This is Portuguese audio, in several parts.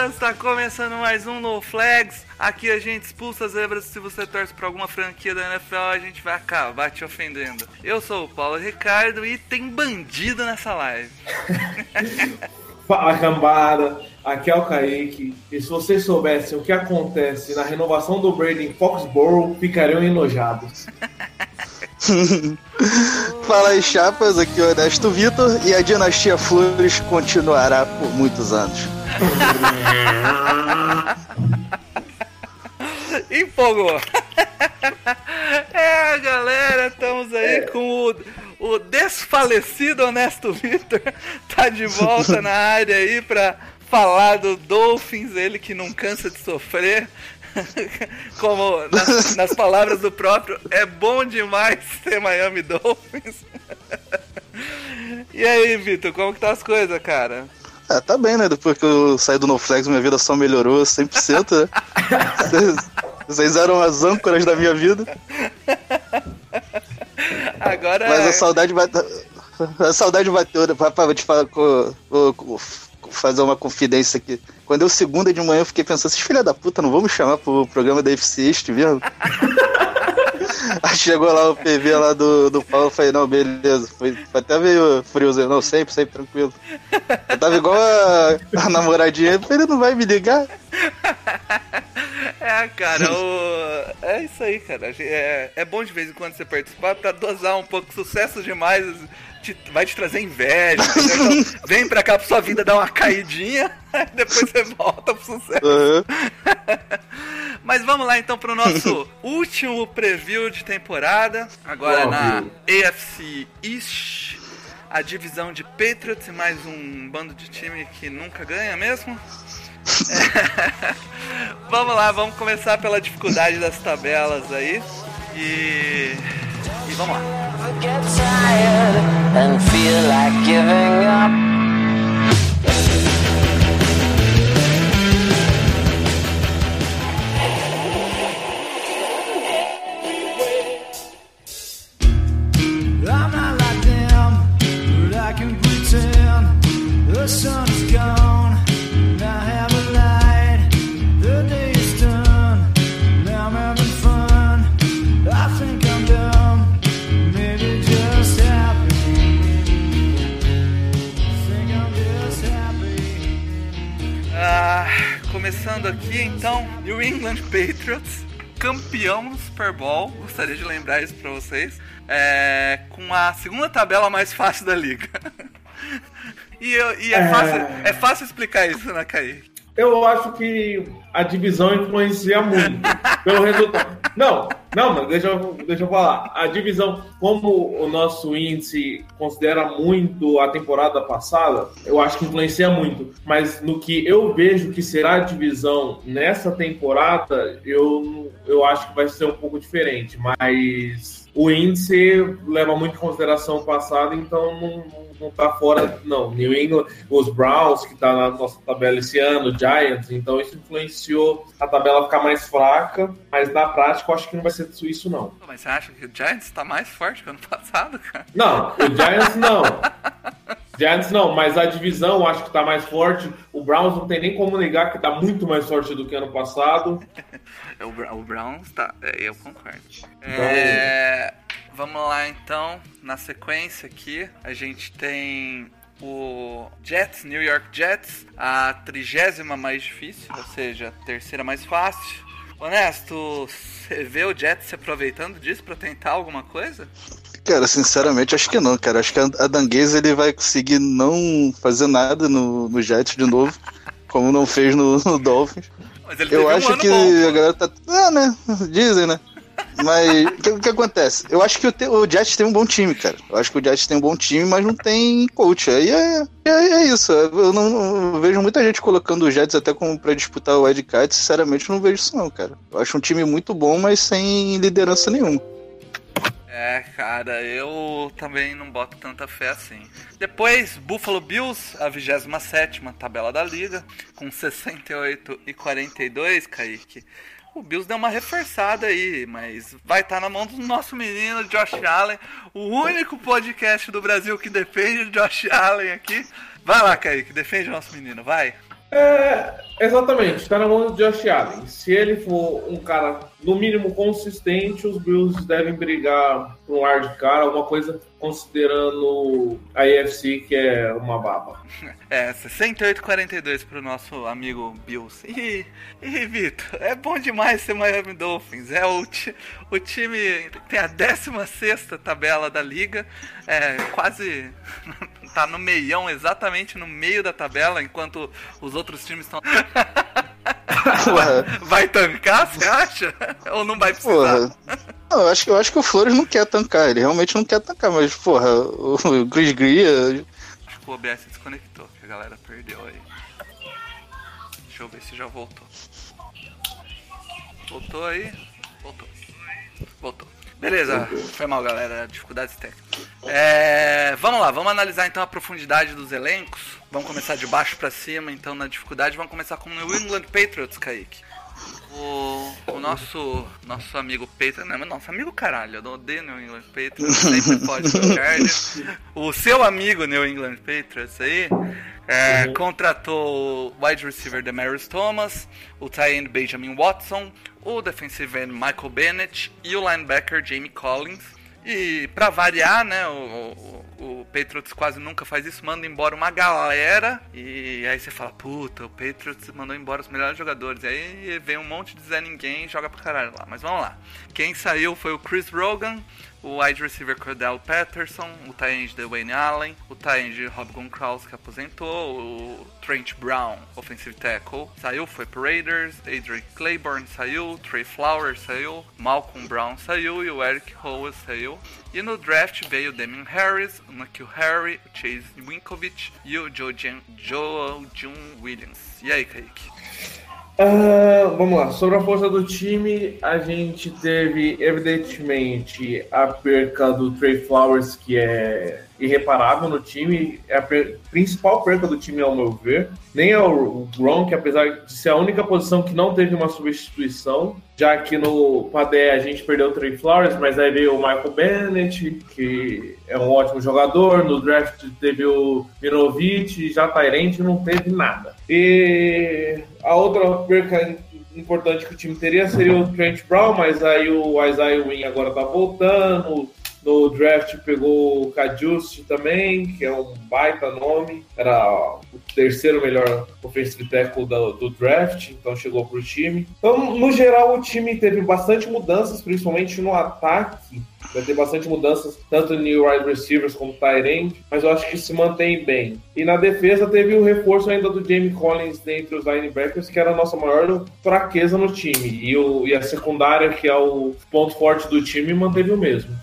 Especialistas! Tá começando mais um No Flags. Aqui a gente expulsa as zebras. Se você torce pra alguma franquia da NFL, a gente vai acabar te ofendendo. Eu sou o Paulo Ricardo e tem bandido nessa live. Fala cambada, aqui é o Kaique. E se vocês soubessem o que acontece na renovação do Brady em Foxborough, ficariam enojados. Fala aí, chapas, aqui é o Ernesto Vitor e a dinastia Flores continuará por muitos anos. Empolgou! É, galera, estamos aí com o, o desfalecido Honesto Vitor. Tá de volta na área aí pra falar do Dolphins, ele que não cansa de sofrer. Como nas, nas palavras do próprio, é bom demais ser Miami Dolphins. E aí, Vitor, como que tá as coisas, cara? Ah, tá bem, né? Depois que eu saí do NoFlex, minha vida só melhorou 100%, né? Vocês- Vocês eram as âncoras da minha vida, Agora mas é- a saudade vai. A saudade bateu? Papai, vou te falar, co- vou- vou fazer uma confidência aqui. Quando eu segunda de manhã, eu fiquei pensando, esses filha da puta, não vamos chamar pro programa da FC East mesmo? Aí chegou lá o PV lá do, do Paulo, eu falei, não, beleza. Foi, foi até meio friozinho, não, sempre, sempre tranquilo. Eu tava igual a, a namoradinha, eu falei, ele não vai me ligar? É, cara, o... é isso aí, cara. É, é bom de vez em quando você participar pra dosar um pouco. Sucesso demais te- vai te trazer inveja. Então, vem pra cá pra sua vida dar uma caidinha, depois você volta pro sucesso. Aham. Mas vamos lá então pro nosso último preview de temporada. Agora na AFC East. A divisão de Patriots e mais um bando de time que nunca ganha mesmo. É. vamos lá, vamos começar pela dificuldade das tabelas aí. E. E vamos lá. Get tired and feel like giving up. Começando aqui então, New England Patriots, campeão do Super Bowl, gostaria de lembrar isso pra vocês, é, com a segunda tabela mais fácil da liga. e eu- e é, É. Fácil, é fácil explicar isso, né, Kaique? Eu acho que a divisão influencia muito pelo resultado. Não, não, mas deixa eu, deixa eu falar. A divisão, como o nosso índice considera muito a temporada passada, eu acho que influencia muito. Mas no que eu vejo que será a divisão nessa temporada, eu, eu acho que vai ser um pouco diferente. Mas o índice leva muito em consideração o passado, então não, não, tá fora, não. New England, os Browns, que tá na nossa tabela esse ano, Giants, então isso influenciou a tabela ficar mais fraca, mas na prática eu acho que não vai ser isso, não. Mas você acha que o Giants tá mais forte que o ano passado, cara? Não, o Giants não. Giants não, mas a divisão eu acho que tá mais forte. O Browns não tem nem como negar que tá muito mais forte do que ano passado. O, Browns tá. é, Eu concordo. É, vamos lá então. Na sequência aqui, a gente tem o Jets, New York Jets, a trigésima mais difícil, ou seja, a terceira mais fácil. Honesto, você vê o Jets se aproveitando disso pra tentar alguma coisa? Cara, sinceramente, acho que não, cara. Acho que a Danguez ele vai conseguir não fazer nada no, no Jets de novo, como não fez no, no Dolphins. Mas ele Eu um acho ano que bom, a galera tá. É, né? Dizem, né? Mas o que, que acontece? Eu acho que o, o Jets tem um bom time, cara. Eu acho que o Jets tem um bom time, mas não tem coach. Aí é, é, é isso. Eu não, vejo muita gente colocando o Jets até como pra disputar o Ed Card. Sinceramente, não vejo isso, não, cara. Eu acho um time muito bom, mas sem liderança nenhuma. É, cara, eu também não boto tanta fé assim. Depois, Buffalo Bills, a 27 tabela da liga, com 68 e 42, Kaique. O Bills deu uma reforçada aí, mas vai estar na mão do nosso menino Josh Allen, o único podcast do Brasil que defende Josh Allen aqui. Vai lá, Kaique, defende o nosso menino, vai. É, exatamente, tá na mão do Josh Allen. Se ele for um cara, no mínimo, consistente, os Bills devem brigar por um ar de cara, alguma coisa considerando a AFC, que é uma baba. É, 68-42 pro nosso amigo Bills. E, e Vitor, é bom demais ser Miami Dolphins. É o, o time tem a 16 tabela da liga, é quase tá no meião, exatamente no meio da tabela, enquanto os outros times estão. Vai tancar, você acha? Ou não vai precisar? Porra. Não, eu acho, que- eu acho que o Flores não quer tancar. Ele realmente não quer tancar, mas, porra, o, o Chris Greer. Acho que o OBS desconectou, que a galera perdeu aí. Deixa eu ver se já voltou. Voltou aí? Voltou. Voltou. Beleza, foi mal, galera. Dificuldades técnicas. É, vamos lá, vamos analisar então a profundidade dos elencos. Vamos começar de baixo pra cima, então na dificuldade. Vamos começar com o New England Patriots, Kaique. O, o nosso, nosso amigo Patriots, não, nosso amigo caralho, eu odeio New England Patriots, sempre pode Chargers. O seu amigo New England Patriots aí é, contratou o wide receiver Demarius Thomas, o tight end Benjamin Watson, o defensive end Michael Bennett e o linebacker Jamie Collins. E pra variar, né, o, o, o Patriots quase nunca faz isso, manda embora uma galera e aí você fala, puta, o Patriots mandou embora os melhores jogadores. E aí vem um monte de Zé Ninguém e joga pro caralho lá. Mas vamos lá. Quem saiu foi o Chris Rogan, o wide receiver Cordell Patterson, o tight end Dwayne Allen, o tight end Rob Gronkowski que aposentou, o Trent Brown, offensive tackle, saiu, foi pro Raiders, Adrian Claiborne saiu, Trey Flowers saiu, Malcolm Brown saiu e o Eric Howell saiu. E no draft veio o Damian Harris, o Nikhil Harry, o Chase Winkovich e o Joe June Williams. E aí, Kaique? Ah, vamos lá, sobre a força do time, a gente teve, evidentemente, a perca do Trey Flowers, que é irreparável no time, é a principal perca do time, ao meu ver. Nem é o, Gronk, apesar de ser a única posição que não teve uma substituição, já que no Padé a gente perdeu o Trey Flowers, mas aí veio o Michael Bennett, que é um ótimo jogador, no draft teve o Mirovic, já Tyrande não teve nada. E a outra perca importante que o time teria seria o Trent Brown, mas aí o Isaiah Wynn agora tá voltando. No draft pegou o Kajust também, que é um baita nome. Era o terceiro melhor offensive tackle do, do draft, então chegou pro time. Então, no geral, o time teve bastante mudanças, principalmente no ataque. Vai ter bastante mudanças, tanto em wide receivers como tight end, mas eu acho que se mantém bem. E na defesa teve o reforço ainda do Jamie Collins dentre os linebackers, que era a nossa maior fraqueza no time. E, o, e a secundária, que é o ponto forte do time, manteve o mesmo.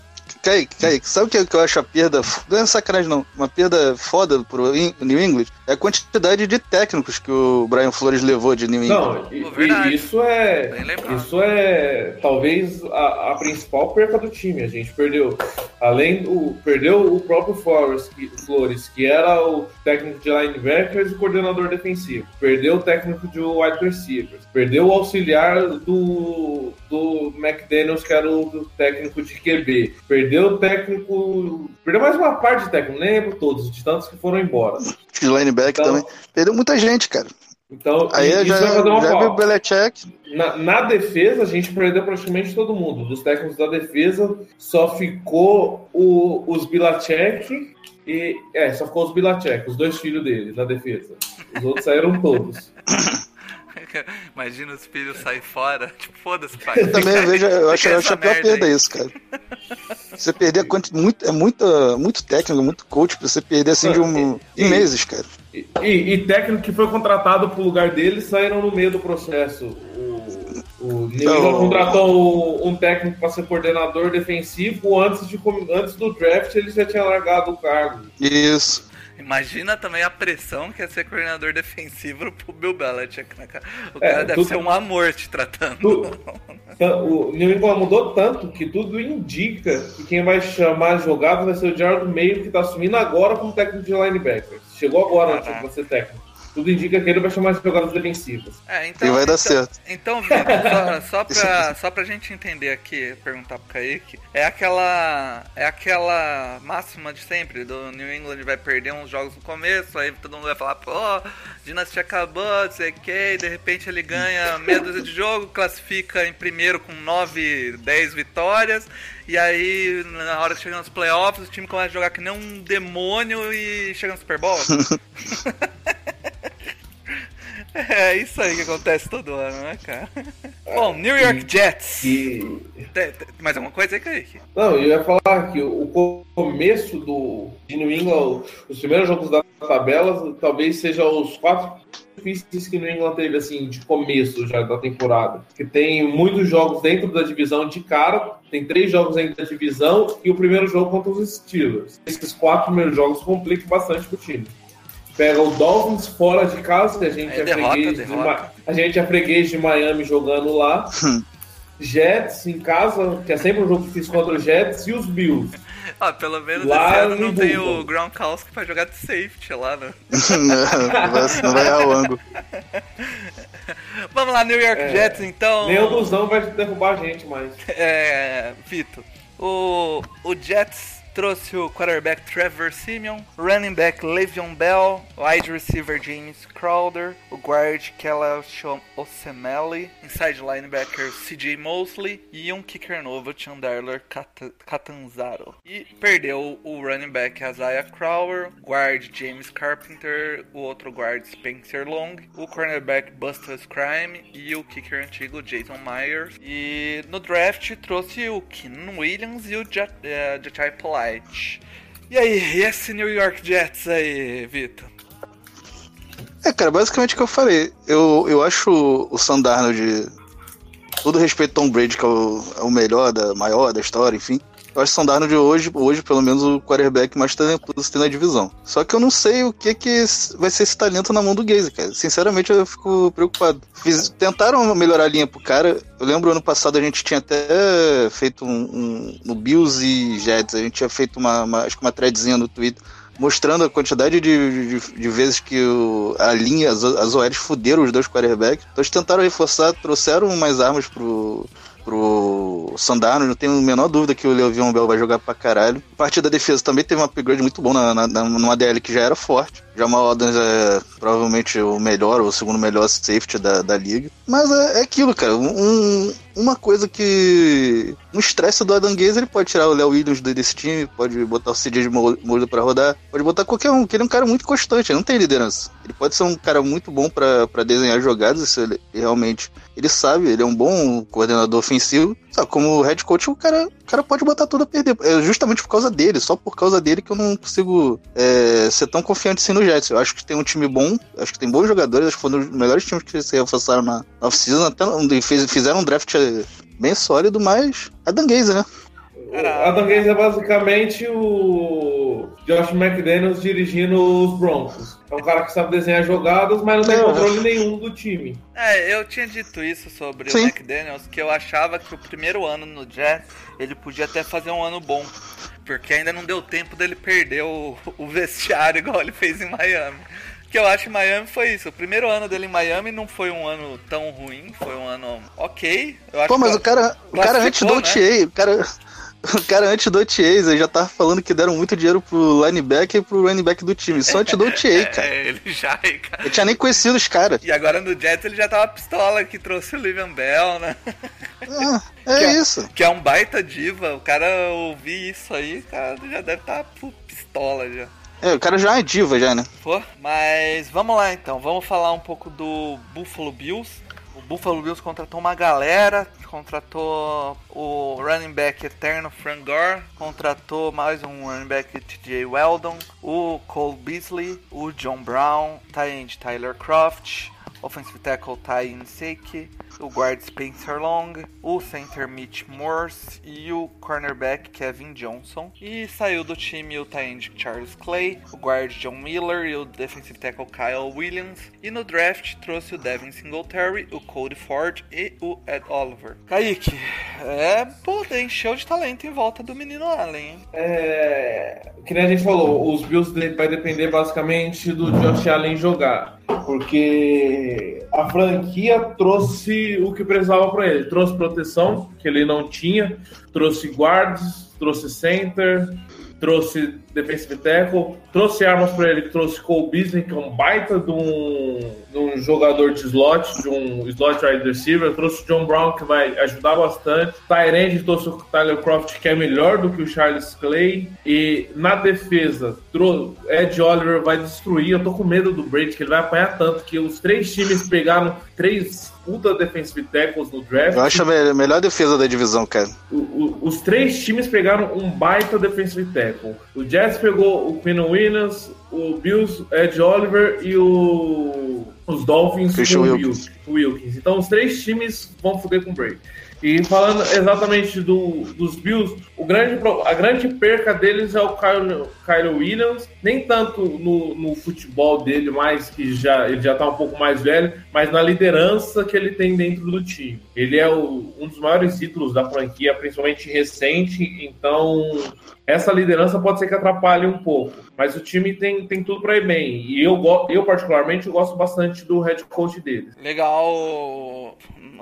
Kaique, Kaique, sabe o que, eu acho a perda? Não é sacanagem, não. Uma perda foda pro New England é a quantidade de técnicos que o Brian Flores levou de New England. Não, e, e isso é. Isso é talvez a, a principal perca do time. A gente perdeu. Além do. Perdeu o próprio Flores que, Flores, que era o técnico de linebackers e coordenador defensivo. Perdeu o técnico de wide receivers. Perdeu o auxiliar do, do McDaniels, que era o técnico de QB. Perdeu o técnico. Perdeu mais uma parte de técnico, nem lembro todos, de tantos que foram embora. De linebacker Então- também. Perdeu muita gente, cara. Então, Aí isso já, vai fazer uma já. Belichick. Na, na defesa, a gente perdeu praticamente todo mundo. Dos técnicos da defesa, só ficou o- os Bilacek e. É, só ficou os Bilacek, os dois filhos dele, na defesa. Os outros saíram todos. Imagina os filhos sair fora. Tipo, foda-se, pai. Eu também vejo, eu acho, eu acho a pior perda aí. isso, cara. Você perder a quanti- muito, é muita, muito técnico, muito coach pra você perder assim de um, E- em meses, cara. E, e- e técnico que foi contratado pro lugar dele saíram no meio do processo. O, O New Não. England contratou um técnico para ser coordenador defensivo antes, de, antes do draft, ele já tinha largado o cargo. Isso. Imagina também a pressão que é ser coordenador defensivo pro Bill Belichick, né, cara? O É, cara deve tudo- ser um amor te tratando. Tu- Tá, O New England mudou tanto que tudo indica que quem vai chamar as jogadas vai ser o Jared Mayo, que tá assumindo agora como técnico de linebackers. Chegou agora Caraca. para ser técnico. Tudo indica que ele vai chamar as jogadas defensivas. É, então, E vai dar então, certo. Então, Vitor, só, só, pra, só pra gente entender aqui, perguntar pro Kaique, é aquela, é aquela máxima de sempre, do New England vai perder uns jogos no começo, aí todo mundo vai falar, pô, dinastia acabou, não sei o que, e de repente ele ganha meia dúzia de jogo, classifica em primeiro com 9, 10 vitórias, e aí na hora que chega nos playoffs o time começa a jogar que nem um demônio e chega no Super Bowl. É isso aí que acontece todo ano, né, cara? Bom, New York Jets. E Tem, tem mais alguma coisa aí, Kaique? Não, eu ia falar que o co- começo do de New England, os primeiros jogos da tabela, talvez sejam os quatro difíceis que New England teve assim de começo já da temporada. Que tem muitos jogos dentro da divisão de cara, tem três jogos dentro da divisão e o primeiro jogo contra os Steelers. Esses quatro primeiros jogos complicam bastante pro time. Pega o Dolphins fora de casa, que a gente É é, derrota, freguês de derrota. Ma- a gente é freguês de Miami jogando lá. Jets em casa, que é sempre um jogo difícil contra os Jets, e os Bills. Ah, pelo menos Lá esse ano não tem o Gronkowski pra jogar de safety lá, né? não, vai, não vai errar o ângulo. Vamos lá, New York É, Jets, então. Nenhum dos não vai derrubar a gente mais. É, Vitor, o, o Jets trouxe o quarterback Trevor Simeon, running back Le'Veon Bell, wide receiver James Crowder, o guard Kelashon Osemele, inside linebacker CJ Mosley e um kicker novo Chandler Cat- Catanzaro. E perdeu o running back Isaiah Crowder, guard James Carpenter, o outro guard Spencer Long, o cornerback Buster Crime e o kicker antigo Jason Myers. E no draft trouxe o Keenan Williams e o Ja- eh, Jachai Polite. E aí, esse New York Jets aí, Vitor? É, cara, basicamente o que eu falei. Eu, eu acho o Sandarno de. Todo respeito Tom Brady, que é o, é o melhor, da, maior da história, enfim. Eu acho o Sandarno de hoje, hoje, pelo menos, o quarterback mais talentoso tem na divisão. Só que eu não sei o que, que vai ser esse talento na mão do Gaze, cara. Sinceramente, eu fico preocupado. Fiz- tentaram melhorar a linha pro cara. Eu lembro ano passado a gente tinha até feito um, um- no Bills e Jets, a gente tinha feito uma, uma- acho que uma threadzinha no Twitter mostrando a quantidade de, de, de vezes que o- a linha, as, as OLs fuderam os dois quarterbacks. Então eles tentaram reforçar, trouxeram mais armas pro, pro Sandarno. Não tenho a menor dúvida que o Le'Veon Bell vai jogar pra caralho. A parte da defesa também teve um upgrade muito bom na, na, na- numa DL que já era forte. Jamal Adams é provavelmente o melhor ou o segundo melhor safety da, da liga. Mas é, é aquilo, cara. Um, uma coisa que. Um estresse do Adam Gaze, ele pode tirar o Léo Williams desse time, pode botar o CJ de Moura pra rodar, pode botar qualquer um, porque ele é um cara muito constante, ele não tem liderança. Ele pode ser um cara muito bom pra desenhar jogadas, isso ele, realmente. Ele sabe, ele é um bom coordenador ofensivo. Só que como head coach, o cara, o cara pode botar tudo a perder. É justamente por causa dele, só por causa dele que eu não consigo é, ser tão confiante assim no Jets. Eu acho que tem um time bom, acho que tem bons jogadores, acho que foi um dos melhores times que se reforçaram na na off-season, até fiz- fizeram um draft bem sólido, mas é dangueza, né? Adam Gaze é basicamente o Josh McDaniels dirigindo os Broncos. É um cara que sabe desenhar jogadas, mas não tem controle nenhum do time. É, eu tinha dito isso sobre Sim. o McDaniels, que eu achava que o primeiro ano no Jets ele podia até fazer um ano bom. Porque ainda não deu tempo dele perder o, o vestiário igual ele fez em Miami. Que eu acho em Miami foi isso. O primeiro ano dele em Miami não foi um ano tão ruim, foi um ano ok. Eu acho Pô, mas que- o cara, o cara antes do né? OTA, o cara, o cara antes do ele já tava falando que deram muito dinheiro pro linebacker e pro running back do time. Só antes do OTA, cara. É, ele já, cara. Eu tinha nem conhecido os caras. E agora no Jets ele já tava pistola que trouxe o Livian Bell, né? Ah, Que é é- isso. Que é um baita diva. O cara ouvir isso aí, o cara já deve estar tá pistola já. É, o cara já é diva já, né? Pô, mas vamos lá então. Vamos falar um pouco do Buffalo Bills. O Buffalo Bills contratou uma galera, contratou o running back eterno Frank Gore, contratou mais um running back TJ Weldon, o Cole Beasley, o John Brown, Tyend Tyler Croft, offensive tackle Ty Inseki, o guard Spencer Long, o center Mitch Morse e o cornerback Kevin Johnson. E saiu do time o tight Charles Clay, o guard John Miller e o defensive tackle Kyle Williams. E no draft trouxe o Devin Singletary, o Cody Ford e o Ed Oliver. Kaique, é, pô, encheu de talento em volta do menino Allen, hein? É, que nem a gente falou, os Bills vai depender basicamente do Josh Allen jogar. Porque a franquia trouxe o que precisava para ele. Trouxe proteção, que ele não tinha, trouxe guards, trouxe center, trouxe defensive tackle, trouxe armas para ele, trouxe Cole Beasley, que é um baita de um, de um jogador de slot, de um slot wide receiver, trouxe John Brown, que vai ajudar bastante, Tyrande trouxe o Tyler Croft, que é melhor do que o Charles Clay, e na defesa, Ed Oliver vai destruir, eu tô com medo do Brady, que ele vai apanhar tanto, que os três times pegaram três puta defensive tackles no draft, Eu acho a me- melhor defesa da divisão, cara. o- o- os três times pegaram um baita defensive tackle. O Jets pegou o Quinn Williams, o Bills, Ed Oliver e o, os Dolphins Christian com o Wilkins. Wil- Wilkins. Então os três times vão foder com o Brady. E falando exatamente do, dos Bills, o grande, a grande perca deles é o Kyle, Kyle Williams. Nem tanto no, no futebol dele, mais que já, ele já tá um pouco mais velho, mas na liderança que ele tem dentro do time. Ele é o- um dos maiores ídolos da franquia, principalmente recente, então essa liderança pode ser que atrapalhe um pouco. Mas o time tem, tem tudo para ir bem. E eu, eu, particularmente, gosto bastante do head coach deles. Legal.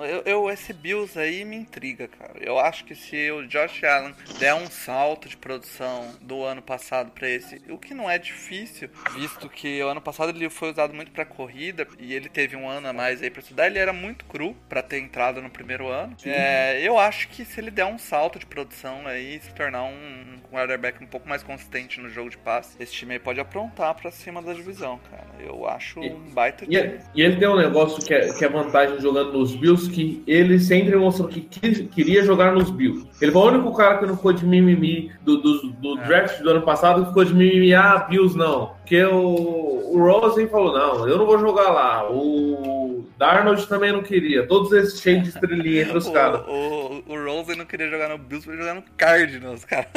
Eu, eu- esse Bills aí me intriga, cara. Eu acho que se o Josh Allen der um salto de produção do ano passado pra esse, o que não é difícil, visto que o ano passado ele foi usado muito pra corrida e ele teve um ano a mais aí pra estudar, ele era muito cru pra ter entrado no primeiro ano. É, eu acho que se ele der um salto de produção aí, se tornar um quarterback um pouco mais consistente no jogo de passe, esse time aí pode aprontar pra cima da divisão, cara. Eu acho um baita E, e ele tem um negócio que é, que é vantagem jogando nos Bills, que ele sempre mostrou que quis- queria jogar nos Bills. Ele foi o único cara que não ficou de mimimi do, do, do draft do ano passado, que ficou de mimimi, ah, Bills não. Porque o, o Rosen falou, não, eu não vou jogar lá. O Darnold também não queria. Todos esses cheios de estrelinha entre os caras. O, o, o Rosen não queria jogar no Bills, foi jogar no Cardinals, cara.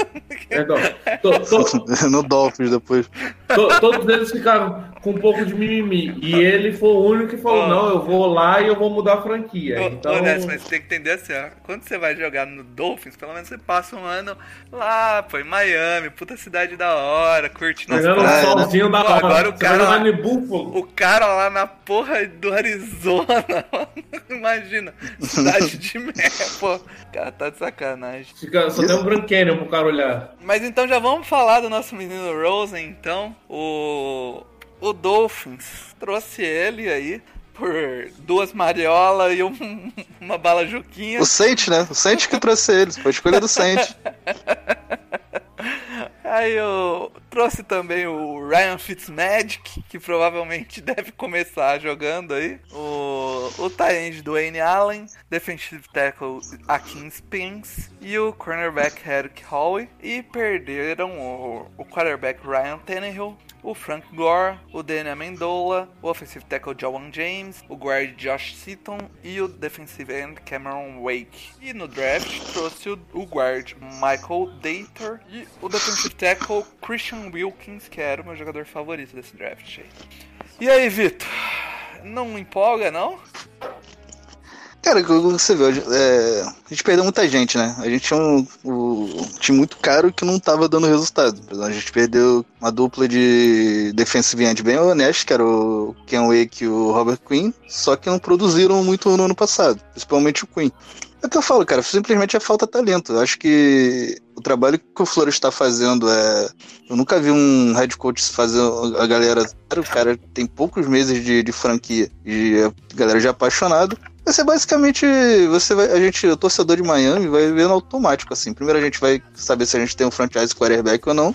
Então, to- to- no Dolphins depois. To- todos eles ficaram com um pouco de mimimi. E ele foi o único que falou: Ó. não, eu vou lá e eu vou mudar a franquia. Então, ô, Ness, mas você tem que entender assim, ó. Quando você vai jogar no Dolphins, pelo menos você passa um ano lá, pô, em Miami, puta cidade da hora, curtindo as pegando um né? solzinho da Pô, hora. agora o cara lá-. O cara lá na porra do Arizona, imagina, cidade de merda, pô, o cara tá de sacanagem. Fica, só tem um Grand Canyon pro cara olhar. Mas então já vamos falar do nosso menino Rosen, então. O, o Dolphins trouxe ele aí por duas mariolas e um- uma bala juquinha. O Saint, né? O Saint que trouxe eles. Foi a escolha do Saint. Aí eu trouxe também o Ryan Fitzmagic, que provavelmente deve começar jogando aí. O, o tight do Wayne Allen, defensive tackle Akin Spence e o cornerback Eric Howe. E perderam o, o quarterback Ryan Tannehill, o Frank Gore, o Daniel Amendola, o offensive tackle Jawan James, o guard Josh Seaton e o defensive end Cameron Wake. E no draft trouxe o, o guard Michael Dater e o defensive tackle Christian Wilkins, que era o meu jogador favorito desse draft. E aí, Vitor? Não empolga, não? Cara, você viu, é, a gente perdeu muita gente, né? A gente tinha um, um time muito caro que não tava dando resultado. A gente perdeu uma dupla de defensive end bem honesto, que era o Ken Wake e o Robert Quinn, só que não produziram muito no ano passado, principalmente o Quinn. É o que eu falo, cara, simplesmente é falta talento. Eu acho que o trabalho que o Flores está fazendo é. Eu nunca vi um head coach fazer a galera. O cara tem poucos meses de, de franquia e a galera já é apaixonado. Vai ser basicamente. Você vai, a gente, o torcedor de Miami, vai ver no automático, assim. Primeiro a gente vai saber se a gente tem um franchise quarterback ou não.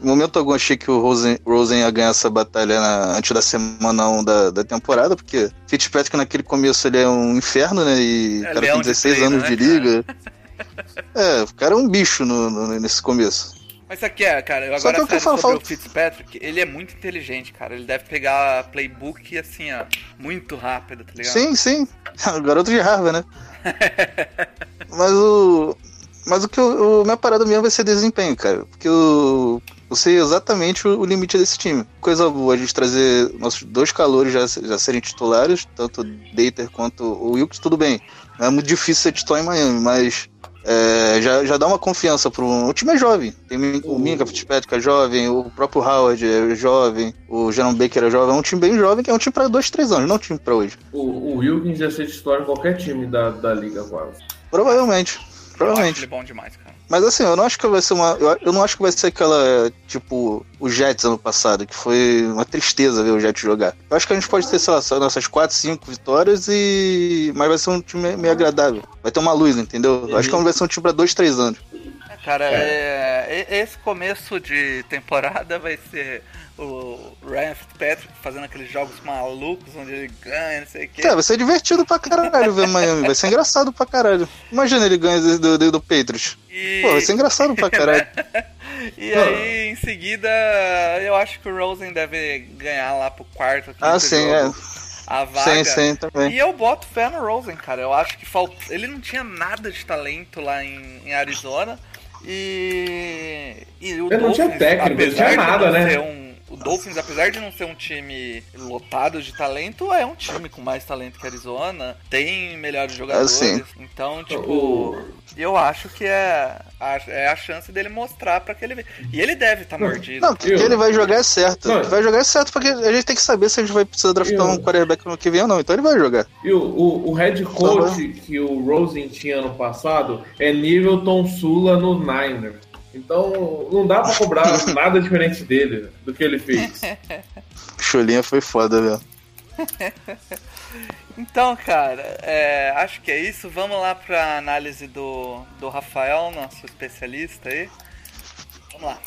Em momento algum achei que o Rosen, Rosen ia ganhar essa batalha na- antes da semana 1 da, da temporada, porque Fitzpatrick naquele começo ele é um inferno, né? E É o cara tem de 16 treino, anos né, de cara? liga. É, o cara é um bicho no- no- nesse começo. Mas aqui é, cara, eu Só agora que o que eu falo- sobre falo- o Fitzpatrick, ele é muito inteligente, cara. Ele deve pegar playbook assim, ó, muito rápido, tá ligado? Sim, sim. O garoto de Harvard, né? Mas o. Mas o que eu, o minha parada mesmo vai ser desempenho, cara. Porque eu, eu sei exatamente o, o limite desse time. Coisa boa a gente trazer nossos dois calores já, já serem titulares, tanto o Dater quanto o Wilkes, tudo bem. Não é muito difícil ser titular em Miami, mas é, já, já dá uma confiança pro. O time é jovem. Tem o Minka Fitzpatrick é jovem, o próprio Howard é jovem, o Jerome Baker é jovem. É um time bem jovem, que é um time pra dois, três anos, não um time pra hoje. O, o Wilkins ia ser titular em qualquer time da, da liga quase. Provavelmente. Eu acho Provavelmente. ele bom demais, cara. Mas assim, eu não acho que vai ser uma. Eu, não acho que vai ser aquela. Tipo, o Jets ano passado, que foi uma tristeza ver o Jets jogar. Eu acho que a gente pode ter, sei lá, só nossas 4, 5 vitórias e. Mas vai ser um time meio agradável. Vai ter uma luz, entendeu? Eu acho que vai ser um time pra 2, 3 anos. É, Cara, é, e- esse começo de temporada vai ser o Ryan Fitzpatrick fazendo aqueles jogos malucos onde ele ganha, não sei o quê. Cara, vai ser divertido pra caralho ver Miami. Vai ser engraçado pra caralho. Imagina ele ganha do, do, do, do Patriots. E, Pô, vai ser engraçado pra caralho. e aí, em seguida, eu acho que o Rosen deve ganhar lá pro quarto. Ah, sim, jogo A vaga. Sim, sim, também. E eu boto fé no Rosen, cara. Eu acho que falta. Ele não tinha nada de talento lá em, em Arizona. E. e o Ele não tinha técnico, não tinha nada, né? um- o Dolphins, apesar de não ser um time lotado de talento, é um time com mais talento que Arizona. Tem melhores jogadores. sim. Então, tipo. Eu acho que é a, é a chance dele mostrar pra que ele. E ele deve estar mordido. Não, que, que ele vai jogar é certo. Não. Vai jogar é certo, porque a gente tem que saber se a gente vai precisar draftar Eu- um quarterback no que vem ou não. Então ele vai jogar. E o, o, o head coach que o Rosen tinha ano passado é nível Tom Sula no Niner. Então não dá pra cobrar nada diferente dele, do que ele fez. Cholinha foi foda, velho. Então, cara, é, acho que é isso. Vamos lá pra análise do, do Rafael, nosso especialista aí. Vamos lá.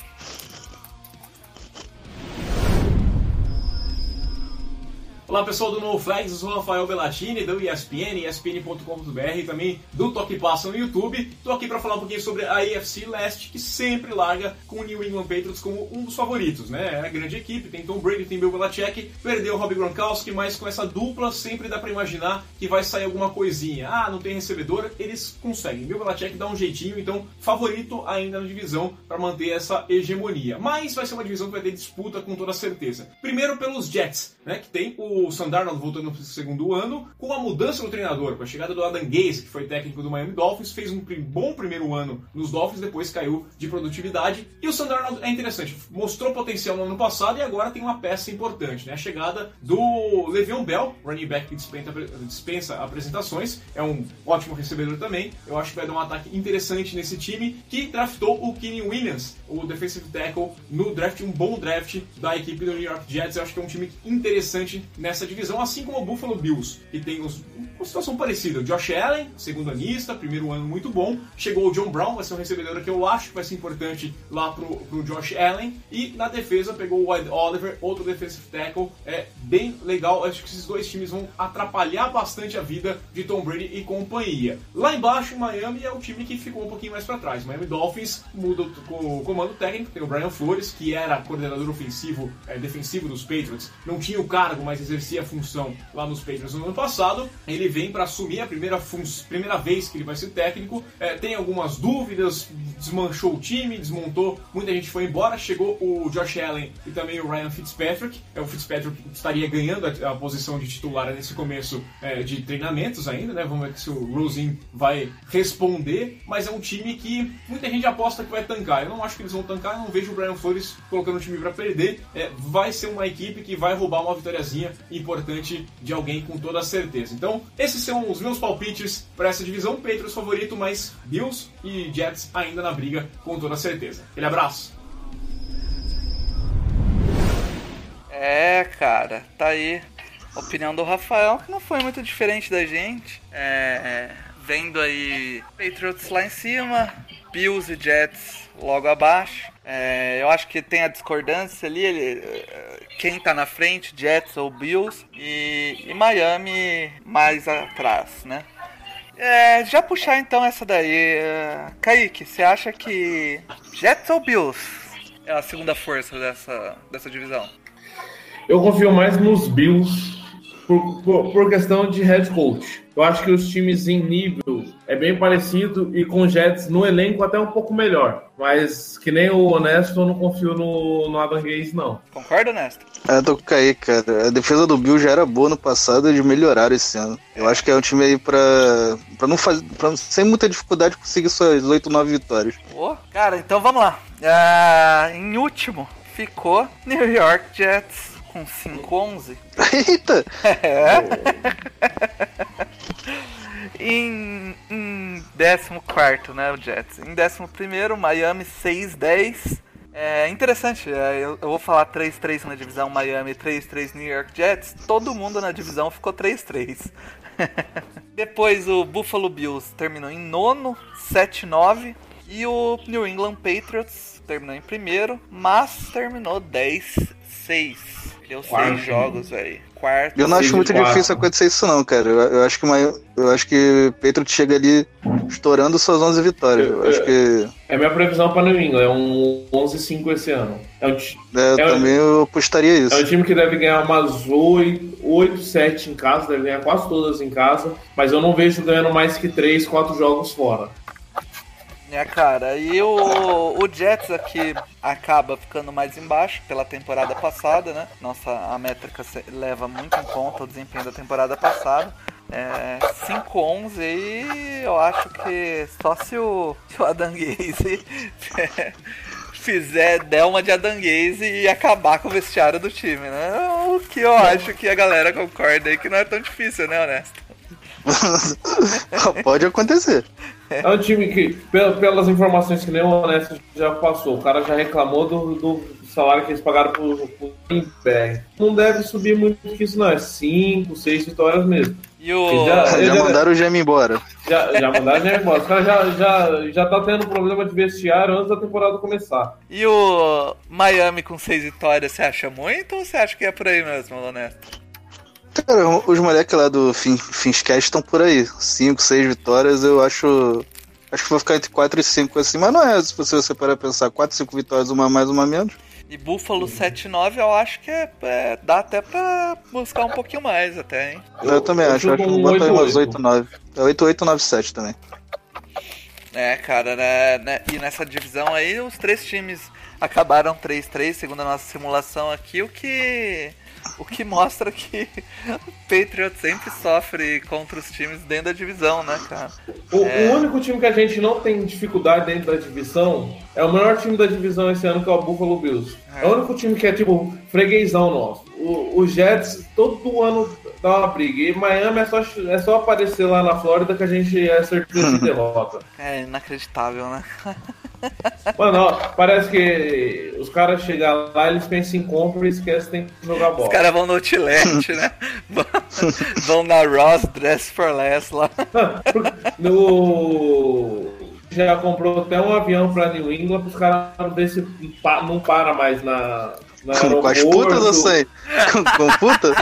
Olá pessoal do No Flags, eu sou o Rafael Bellatini do ESPN, espn.com.br e também do Toque Passa no YouTube. Tô aqui para falar um pouquinho sobre a AFC Leste, que sempre larga com o New England Patriots como um dos favoritos, né? É a grande equipe, tem Tom Brady, tem Bill Belichick, perdeu o Rob Gronkowski, mas com essa dupla sempre dá para imaginar que vai sair alguma coisinha. Ah, não tem recebedor, eles conseguem. Bill Belichick dá um jeitinho, então favorito ainda na divisão para manter essa hegemonia. Mas vai ser uma divisão que vai ter disputa com toda certeza. Primeiro pelos Jets, né? Que tem o Sam Darnold voltando no segundo ano, com a mudança no treinador, com a chegada do Adam Gase, que foi técnico do Miami Dolphins, fez um bom primeiro ano nos Dolphins, depois caiu de produtividade. E o Sam Darnold é interessante, mostrou potencial no ano passado e agora tem uma peça importante, né? A chegada do Le'Veon Bell, running back que dispensa, dispensa apresentações, é um ótimo recebedor também. Eu acho que vai dar um ataque interessante nesse time que draftou o Kenny Williams, o defensive tackle, no draft, um bom draft da equipe do New York Jets. Eu acho que é um time interessante nessa divisão, assim como o Buffalo Bills, que tem os- uma situação parecida. O Josh Allen, segundo anista, primeiro ano muito bom. Chegou o John Brown, vai ser um recebedor que eu acho que vai ser importante lá pro, pro Josh Allen. E na defesa pegou o Wide Oliver, outro defensive tackle. É bem legal. Acho que esses dois times vão atrapalhar bastante a vida de Tom Brady e companhia. Lá embaixo, Miami é o time que ficou um pouquinho mais para trás. Miami Dolphins muda o comando técnico, tem o Brian Flores, que era coordenador ofensivo, eh, defensivo dos Patriots, não tinha o cargo, mas exercia a função lá nos Patriots no ano passado. Ele vem para assumir a primeira, primeira vez que ele vai ser técnico. Eh, tem algumas dúvidas, desmanchou o time, desmontou, muita gente foi embora. Chegou o Josh Allen e também o Ryan Fitzpatrick. É, o Fitzpatrick estaria ganhando a, a posição de titular nesse começo eh, de treinamentos ainda, né? Vamos ver se o Rosin vai responder. Mas é um time que muita gente aposta que vai tancar. Eu não acho que eles vão tancar, não vejo o Brian Flores colocando o time para perder. É, vai ser uma equipe que vai roubar uma vitóriazinha importante de alguém com toda certeza. Então, esses são os meus palpites para essa divisão. Patriots favorito, mas Bills e Jets ainda na briga com toda certeza. Aquele abraço. É, cara, tá aí. a Opinião do Rafael, que não foi muito diferente da gente. É, vendo aí Patriots lá em cima, Bills e Jets logo abaixo. É, eu acho que tem a discordância ali, ele- é, quem tá na frente, Jets ou Bills, e, e Miami mais atrás, né? É, já puxar então essa daí. é, Kaique, você acha que Jets ou Bills é a segunda força dessa, dessa divisão? Eu confio mais nos Bills por, por, por questão de head coach. Eu acho que os times em nível é bem parecido e com Jets no elenco até um pouco melhor. Mas que nem o honesto, eu não confio no, no Adam Gaze, não. Concorda, Néstor? É, eu tô com o Kaique, cara. A defesa do Bill já era boa no passado, eles melhoraram esse ano. Eu acho que é um time aí pra, pra não fazer. Pra, sem muita dificuldade conseguir suas 8, 9 vitórias. Ô, cara, então vamos lá. Ah, em último ficou New York Jets com 5-11. Eita! É. em, em 14, né, o Jets. Em 11, Miami 6-10. É interessante, é, eu, eu vou falar 3-3 na divisão Miami, 3-3 New York Jets. Todo mundo na divisão ficou 3-3. Depois o Buffalo Bills terminou em nono, 7-9. E o New England Patriots terminou em primeiro, mas terminou 10-6. Deu Quarto. 6 jogos, velho. Quarto. Eu não Seis acho muito quatro. difícil acontecer isso, não, cara. Eu, eu acho que uma, eu acho que o Patriot chega ali estourando suas 11 vitórias. Eu acho que. É minha previsão para New England, é um 11-5 esse ano. É um, é, eu É, também eu apostaria isso. é um time que deve ganhar umas 8, 8, 7 em casa, deve ganhar quase todas em casa, mas eu não vejo ganhando mais que 3, 4 jogos fora. É, cara, e o, o Jets aqui acaba ficando mais embaixo pela temporada passada, né? Nossa, a métrica leva muito em conta o desempenho da temporada passada. É, 5-11 e eu acho que só se o, se o Adam Gaze fizer, der uma de Adam Gaze e acabar com o vestiário do time, né? O que eu acho que a galera concorda aí que não é tão difícil, né, Honesto? Pode acontecer. É um time que, pel- pelas informações que nem o Honesto já passou, o cara já reclamou do, do salário que eles pagaram pro, pro BR. Não deve subir muito que isso, não. É 5, 6 vitórias mesmo. E o. Já- Já ele- mandaram o Gem embora. Já, já mandaram já embora. Os caras já, já, já tá tendo problema de vestiário antes da temporada começar. E o Miami com seis vitórias, você acha muito ou você acha que é por aí mesmo, Honesto? Cara, os moleques lá do fin, Finscast estão por aí. 5, 6 vitórias, eu acho. Acho que vai ficar entre 4 e 5 assim, mas não é, se você, parar pensar, 4, 5 vitórias, uma mais, uma menos. E Buffalo 7-9 eu acho que é, é- dá até pra buscar um pouquinho mais até, hein? Eu, também eu acho, eu acho chuto que bota aí 8-8. umas 8, 9. É 8, 8, 9, 7 também. É, cara, né, né, e nessa divisão aí os três times acabaram 3-3, segundo a nossa simulação aqui, o que o que mostra que o Patriots sempre sofre contra os times dentro da divisão, né, cara? O, É. o único time que a gente não tem dificuldade dentro da divisão é o melhor time da divisão esse ano, que é o Buffalo Bills. É, É. o único time que é tipo freguesão nosso. O, o Jets todo ano dá uma briga. E Miami é só, é só aparecer lá na Flórida que a gente é certeza de derrota. É inacreditável, né? Mano, ó, parece que os caras chegam lá, eles pensam em compra e esquecem de jogar bola. Os caras vão no Outlet, né? Vão- na Ross Dress for Less lá. No... Já comprou até um avião pra New England pros caras ver se pa- não para mais na. na Com as aeroporto. putas eu sei. Com, com puta?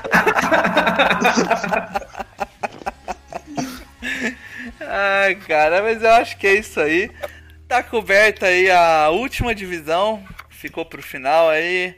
Ai, cara, mas eu acho que é isso aí. Tá coberta aí a última divisão. Ficou pro final aí.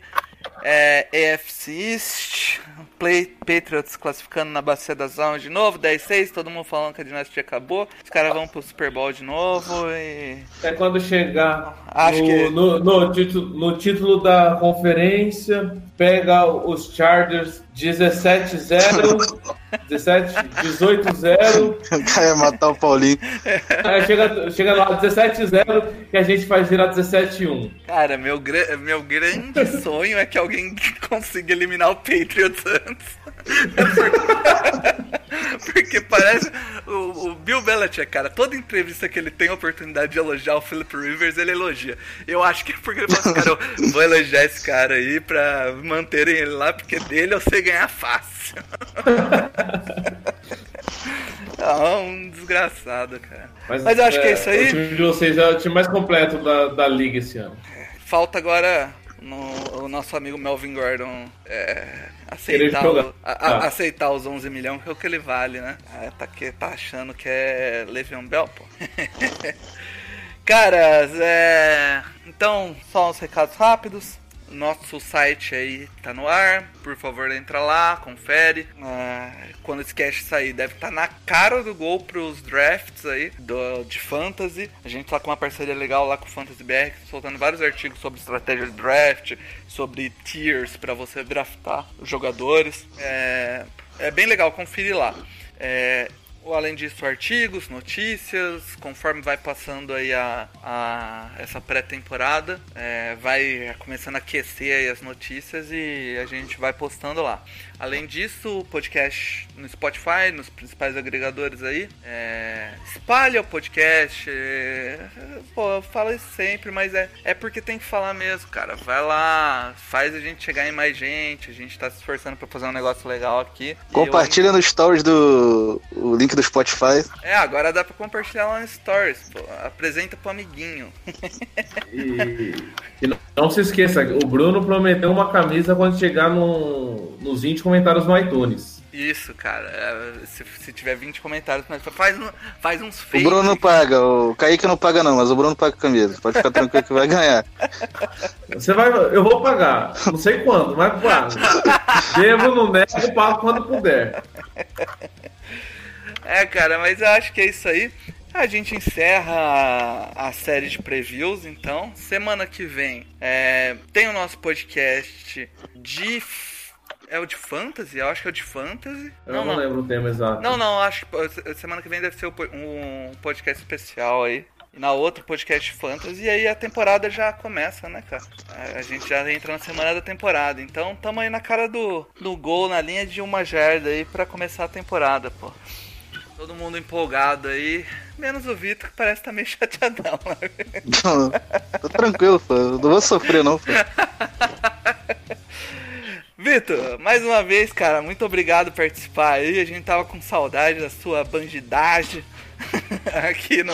É, AFC East. Play, Patriots classificando na Bacia da Zona de novo. 10-6. Todo mundo falando que a dinastia acabou. Os caras vão pro Super Bowl de novo. E. É quando chegar Acho no, que- no, no título, no título da conferência, pega os Chargers 17-0, 17, 18-0. O cara ia matar o Paulinho. Aí chega, chega lá 17-0 e a gente faz virar 17-1. Cara, meu, meu grande sonho é que alguém consiga eliminar o Patriots. Porque parece. O, o Bill Belichick, cara, toda entrevista que ele tem a oportunidade de elogiar o Philip Rivers, ele elogia. Eu acho que é porque ele fala assim, cara, eu vou elogiar esse cara aí pra manterem ele lá, porque dele eu sei ganhar fácil. É um desgraçado, cara. Mas, eu acho que é isso O aí. time de vocês é o time mais completo da, da liga esse ano. Falta agora no- o nosso amigo Melvin Gordon é, aceitar, o- a- a- Ah. aceitar os 11 milhões, que é o que ele vale, né? Ah, tá, que, tá achando que é Le'Veon Bell, pô. Caras, é... Então, só uns recados rápidos. Nosso site aí tá no ar. Por favor, entra lá, confere. Ah, quando esse cast sair, deve estar na cara do gol pros drafts aí do, de fantasy. A gente tá com uma parceria legal lá com o Fantasy BR, soltando vários artigos sobre estratégia de draft, sobre tiers para você draftar os jogadores. É, é bem legal, confere lá. É, Além disso, artigos, notícias, conforme vai passando aí a, a- essa pré-temporada, é, vai começando a aquecer aí as notícias e a gente vai postando lá. Além disso, o podcast no Spotify, nos principais agregadores aí. É, espalha o podcast. é, pô, eu falo isso sempre, mas é, é porque tem que falar mesmo, cara. Vai lá, faz a gente chegar em mais gente. A gente tá se esforçando pra fazer um negócio legal aqui. Eu- Compartilha no stories do o link do Spotify. é, agora dá pra compartilhar lá no Stories, pô. Apresenta pro amiguinho. E, e não, não se esqueça, o Bruno prometeu uma camisa quando chegar no, nos 20 comentários no iTunes. Isso, cara. é, se, se tiver 20 comentários, faz, um- faz uns O fake. Bruno não paga, o Kaique não paga não, mas o Bruno paga a camisa. Pode ficar tranquilo que vai ganhar. Você vai, eu vou pagar, não sei quando, mas pago. Devo, não nego, pago quando puder. É, cara, mas eu acho que é isso aí. A gente encerra a, a série de previews, então. Semana que vem é, tem o nosso podcast de. É o de fantasy? Eu acho que é o de fantasy. Eu não, lembro o tema exato. Não, não, acho que semana que vem deve ser um podcast especial aí. E na outra, podcast fantasy. E aí a temporada já começa, né, cara? A- gente já entra na semana da temporada. Então tamo aí na cara do, do gol, na linha de uma jarda aí pra começar a temporada, pô. Todo mundo empolgado aí. Menos o Vitor, que parece estar meio chateadão, né? Tô tranquilo, pô. Eu Não vou sofrer não, pô. Vitor, mais uma vez, cara, muito obrigado por participar aí. A gente tava com saudade da sua bandidagem aqui no,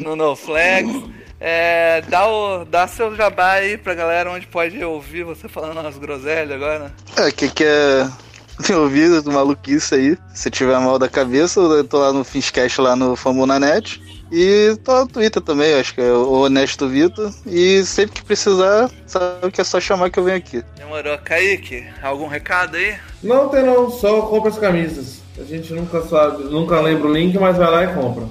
no No Flags. É, dá, o, dá seu jabá aí pra galera onde pode ouvir você falando umas groselhas agora. É, que que é me ouvir do maluquice aí. Se tiver mal da cabeça, eu tô lá no Finscast lá no Famunanet. E tô lá no Twitter também, acho que é o Honesto Vitor. E sempre que precisar, sabe que é só chamar que eu venho aqui. Demorou, Kaique? Algum recado aí? Não tem não, só compra as camisas. A gente nunca sabe, nunca lembra o link, mas vai lá e compra.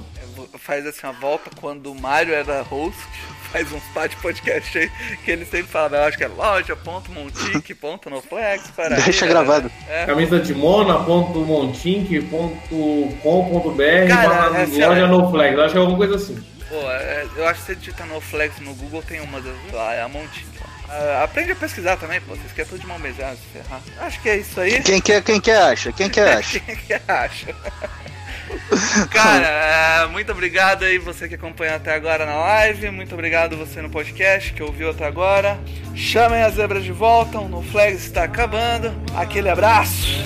Faz assim uma volta quando o Mário era host. Faz uns pá de podcast aí que ele sempre falava, eu acho que é loja.montique.noflex. para Deixa aí, gravado. É. Camisa de mona.montink.com.br Cara, barra essa loja é- no flag. Eu acho que é alguma coisa assim. Pô, é, eu acho que você digita no Flex no Google, tem uma das lá, é a Montinho. Ah, aprende a pesquisar também, pô. Vocês querem tudo de mão beijada, se ferrar. Acho que é isso aí. Quem quer, quem quer acha? Quem quer acha? Quem que acha? Cara, é, muito obrigado aí você que acompanhou até agora na live. Muito obrigado você no podcast que ouviu até agora. Chamem as zebras de volta, o No Flags está acabando. Aquele abraço.